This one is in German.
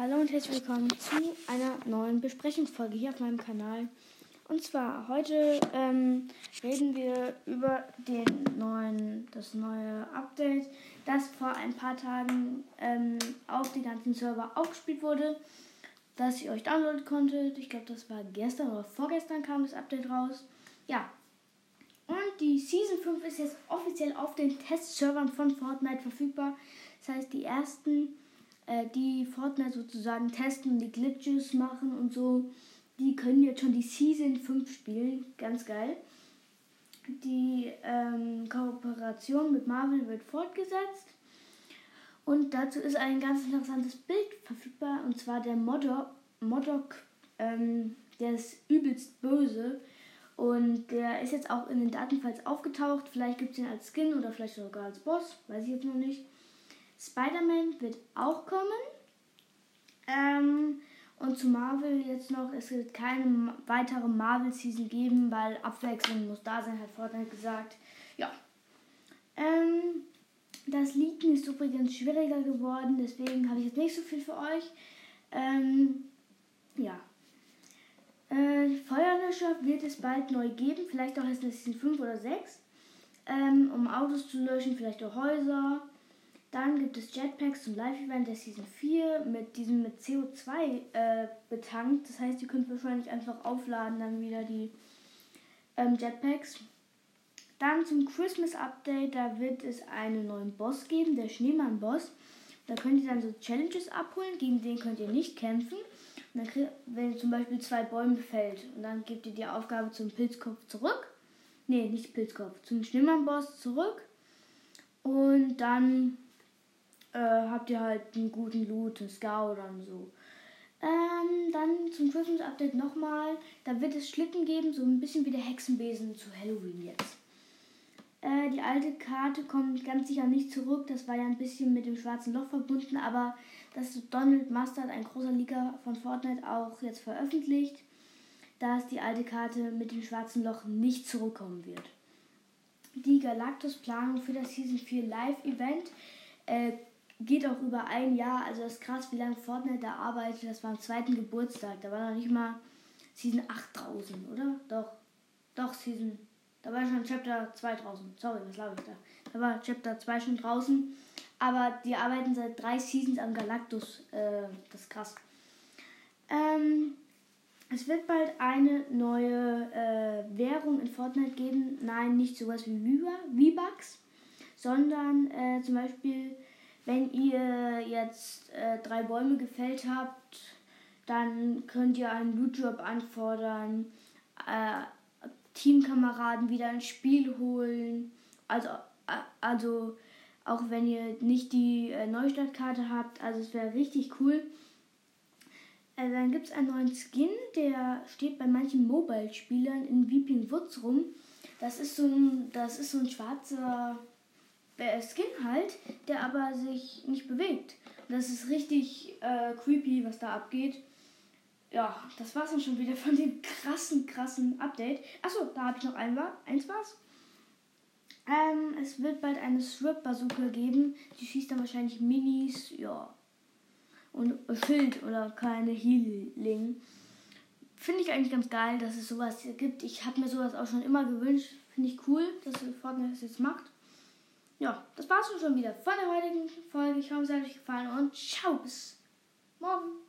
Hallo und herzlich willkommen zu einer neuen Besprechungsfolge hier auf meinem Kanal. Und zwar heute ähm, reden wir über den neuen, das neue Update, das vor ein paar Tagen ähm, auf die ganzen Server aufgespielt wurde, das ihr euch downloaden konntet. Ich glaube, das war gestern oder vorgestern kam das Update raus. Ja. Und die Season 5 ist jetzt offiziell auf den Testservern von Fortnite verfügbar. Das heißt, die ersten äh, die Fortnite sozusagen testen und die Glitches machen und so, die können jetzt schon die Season 5 spielen. Ganz geil. Die ähm, Kooperation mit Marvel wird fortgesetzt. Und dazu ist ein ganz interessantes Bild verfügbar. Und zwar der Modok. Modok ähm, der ist übelst böse. Und der ist jetzt auch in den Datenfiles aufgetaucht. Vielleicht gibt es ihn als Skin oder vielleicht sogar als Boss. Weiß ich jetzt noch nicht. Spider-Man wird auch kommen. Ähm, und zu Marvel jetzt noch, es wird keine weitere Marvel-Season geben, weil Abwechslung muss da sein, hat Fortnite gesagt. Ja. Ähm, das Leaken ist übrigens schwieriger geworden, deswegen habe ich jetzt nicht so viel für euch. Ähm, ja. Äh, Feuerlöscher wird es bald neu geben, vielleicht auch erst in Season 5 oder 6. Ähm, um Autos zu löschen, vielleicht auch Häuser. Dann gibt es Jetpacks zum Live-Event der Season 4 mit diesem mit CO2 äh, betankt. Das heißt, ihr könnt wahrscheinlich einfach aufladen, dann wieder die ähm, Jetpacks. Dann zum Christmas Update, da wird es einen neuen Boss geben, der Schneemann-Boss. Da könnt ihr dann so Challenges abholen, gegen den könnt ihr nicht kämpfen. Und dann kriegt, wenn ihr zum Beispiel zwei Bäume fällt und dann gebt ihr die Aufgabe zum Pilzkopf zurück. Ne, nicht Pilzkopf, zum Schneemann-Boss zurück. Und dann äh, habt ihr halt einen guten Loot, einen Scout und so. Ähm, dann zum Christmas Update nochmal. Da wird es Schlitten geben, so ein bisschen wie der Hexenbesen zu Halloween jetzt. Äh, die alte Karte kommt ganz sicher nicht zurück. Das war ja ein bisschen mit dem schwarzen Loch verbunden, aber das Donald Mustard, ein großer Liga von Fortnite, auch jetzt veröffentlicht, dass die alte Karte mit dem schwarzen Loch nicht zurückkommen wird. Die Galactus-Planung für das Season 4 Live-Event äh, geht auch über ein Jahr. Also das ist krass, wie lange Fortnite da arbeitet. Das war am zweiten Geburtstag. Da war noch nicht mal Season 8 draußen, oder? Doch. Doch, Season. Da war schon Chapter 2 draußen. Sorry, was glaube ich da? Da war Chapter 2 schon draußen. Aber die arbeiten seit drei Seasons am Galactus. Äh, das ist krass. Ähm, es wird bald eine neue äh, Währung in Fortnite geben. Nein, nicht sowas wie V-Bucks, sondern äh, zum Beispiel wenn ihr jetzt äh, drei Bäume gefällt habt, dann könnt ihr einen Loot Drop anfordern, äh, Teamkameraden wieder ins Spiel holen. Also, äh, also auch wenn ihr nicht die äh, Neustartkarte habt, also es wäre richtig cool. Äh, dann gibt es einen neuen Skin, der steht bei manchen Mobile-Spielern in Weeping Woods rum. Das ist so ein, das ist so ein schwarzer Skin halt, der aber sich nicht bewegt. Das ist richtig äh, creepy, was da abgeht. Ja, das war's dann schon wieder von dem krassen, krassen Update. Achso, da habe ich noch ein, eins was. Ähm, es wird bald eine Strip-Bazooka geben. Die schießt dann wahrscheinlich Minis, ja. Und Schild oder keine Healing. Finde ich eigentlich ganz geil, dass es sowas gibt. Ich habe mir sowas auch schon immer gewünscht. Finde ich cool, dass Fortnite das jetzt macht ja, das war's schon wieder von der heutigen Folge. Ich hoffe, es hat euch gefallen und ciao, bis morgen.